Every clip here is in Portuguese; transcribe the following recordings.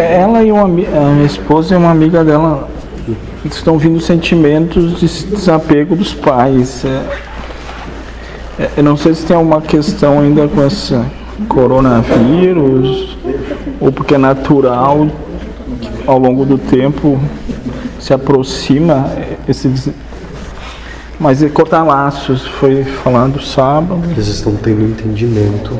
ela e uma, a minha esposa e uma amiga dela estão vindo sentimentos de desapego dos pais. É, é, eu não sei se tem alguma questão ainda com esse coronavírus, ou porque é natural ao longo do tempo se aproxima esse mas é cortar laços, foi falado sábado. Eles estão tendo entendimento,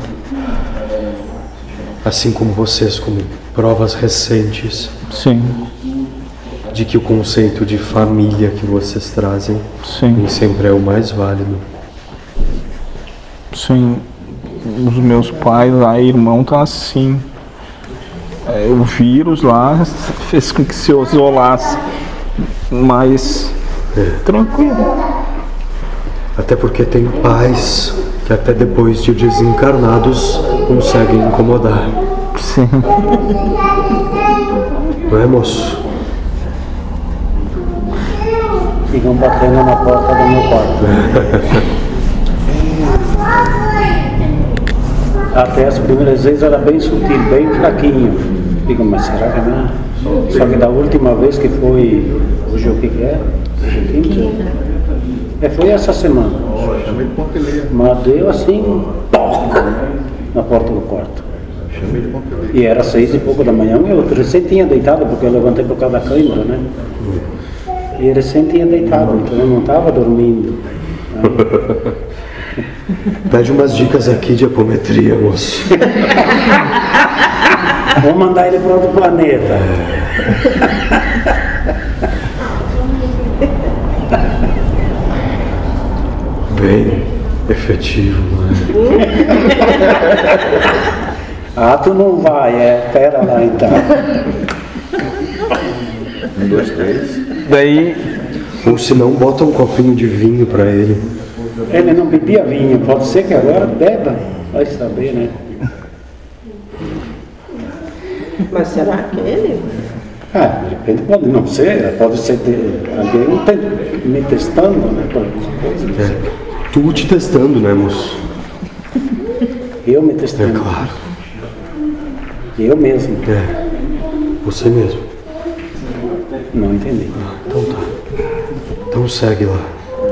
assim como vocês, como provas recentes Sim, de que o conceito de família que vocês trazem sim. nem sempre é o mais válido. Sim, os meus pais lá, irmão, tá assim. É, o vírus lá fez com que se isolasse. Mas tranquilo. Até porque tem pais que até depois de desencarnados conseguem incomodar. Sim. É, moço? Ficam batendo na porta do meu quarto. Até as primeiras vezes era bem sutil, bem fraquinho. Digo, mas será que não? Só que da última vez que foi, hoje o que que é? É? É, foi essa semana. Mas deu assim, na porta do quarto. E era seis e pouco da manhã, eu recém tinha deitado, porque eu levantei por causa da câimbra, né? E ele recém tinha deitado, então eu não estava dormindo. Pede umas dicas aqui de apometria, moço. Vou mandar ele para outro planeta. Bem efetivo, não é? Ah, tu não vai, é. Pera lá então. Um, dois, três. Daí, Ou se não, bota um copinho de vinho pra ele. Ele não bebia vinho, pode ser que agora beba. Vai saber, né? Mas será que ele? Ah, de repente pode não ser, pode ser de alguém te- me testando, né? É. Tu te testando, né, moço? Eu me É testando. claro. Eu mesmo. É. Você mesmo. Não entendi. Então tá. Então segue lá,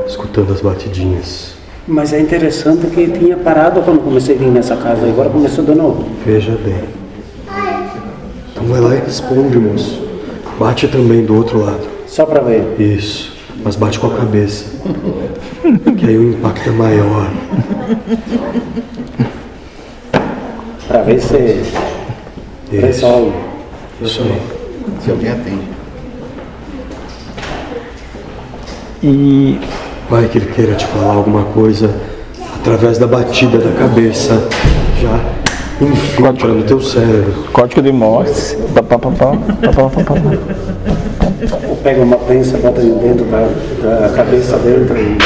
escutando as batidinhas. Mas é interessante que tinha parado quando comecei a vir nessa casa, agora começou de novo. Veja bem. Então vai lá e responde, moço. Bate também do outro lado. Só para ver. Isso. Mas bate com a cabeça. Que aí o impacto é maior. Para ver se Isso. resolve. Isso aí. Se alguém atende. e Vai que ele queira te falar alguma coisa através da batida da cabeça. Já infiltra no teu cérebro. código de Morse. pá, pá, pá, pá, pá, pá, pá, pá. Ou pega uma prensa, bota dentro da, da cabeça dentro e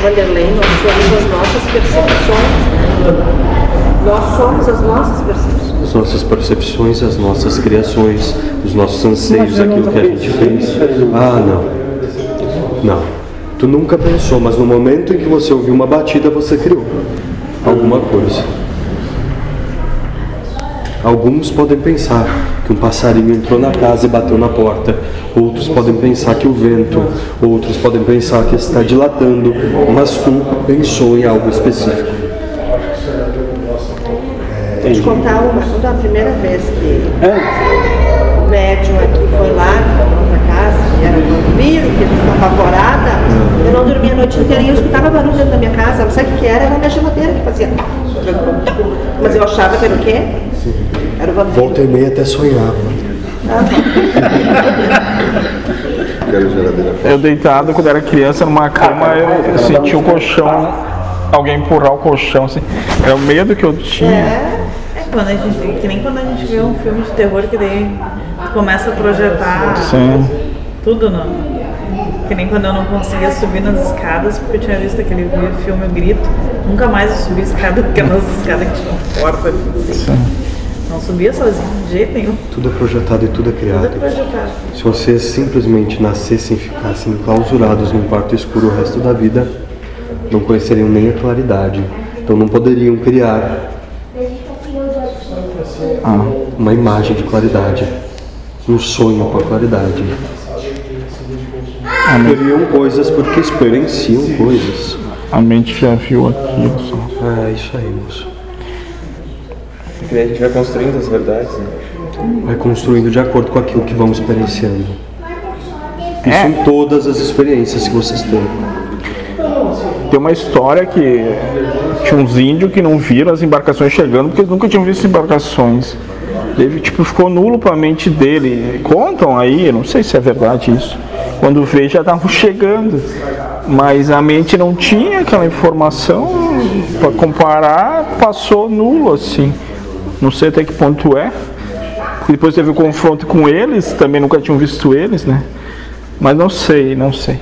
Vanderlei, nós somos as nossas percepções. Nós somos as nossas percepções. As nossas percepções, as nossas criações, os nossos anseios, aquilo que a gente fez. Ah, não. Não. Tu nunca pensou, mas no momento em que você ouviu uma batida, você criou alguma coisa. Alguns podem pensar que um passarinho entrou na casa e bateu na porta. Outros podem pensar que o vento. Outros podem pensar que está dilatando. Mas tu pensou em algo específico. Vou te contar uma, da primeira vez que É, o médium aqui foi lá na outra casa, e era vampiro, que ele ficava apavorada. Eu não dormia a noite inteira e eu escutava barulho dentro da minha casa. Não sei o que era, era a minha geladeira que fazia. Mas eu achava que era o quê? Era o vampiro. Volta e meia até sonhava. Geladeira. Eu deitado quando era criança numa cama, eu, eu sentia o colchão, alguém empurrar o colchão, assim. Era o medo que eu tinha. É quando a gente, que nem quando a gente vê um filme de terror que daí começa a projetar Sim. tudo, não. Que nem quando eu não conseguia subir nas escadas, porque eu tinha visto aquele filme O Grito. Nunca mais eu subi escada, porque nas escadas que tinham porta. Não subia sozinho, de jeito nenhum. Tudo é projetado e tudo é Tudo criado. é projetado. Se vocês simplesmente nascessem e ficassem clausurados num quarto escuro o resto da vida, não conheceriam nem a claridade. Então não poderiam criar Uma imagem de claridade. Um sonho com a claridade. Criam coisas porque experienciam coisas. A mente já viu aquilo. Só. É isso aí, moço. Daí a gente vai construindo as verdades, né? Vai construindo de acordo com aquilo que vamos experienciando. Isso É. em todas as experiências que vocês têm. Tem uma história que tinha uns índios que não viram as embarcações chegando porque eles nunca tinham visto embarcações. Ele tipo ficou nulo para a mente dele. Contam aí, não sei se é verdade isso. Quando vê já estavam chegando, mas a mente não tinha aquela informação para comparar, passou nulo assim. Não sei até que ponto é. Depois teve o confronto com eles, também nunca tinham visto eles, né? Mas não sei, não sei.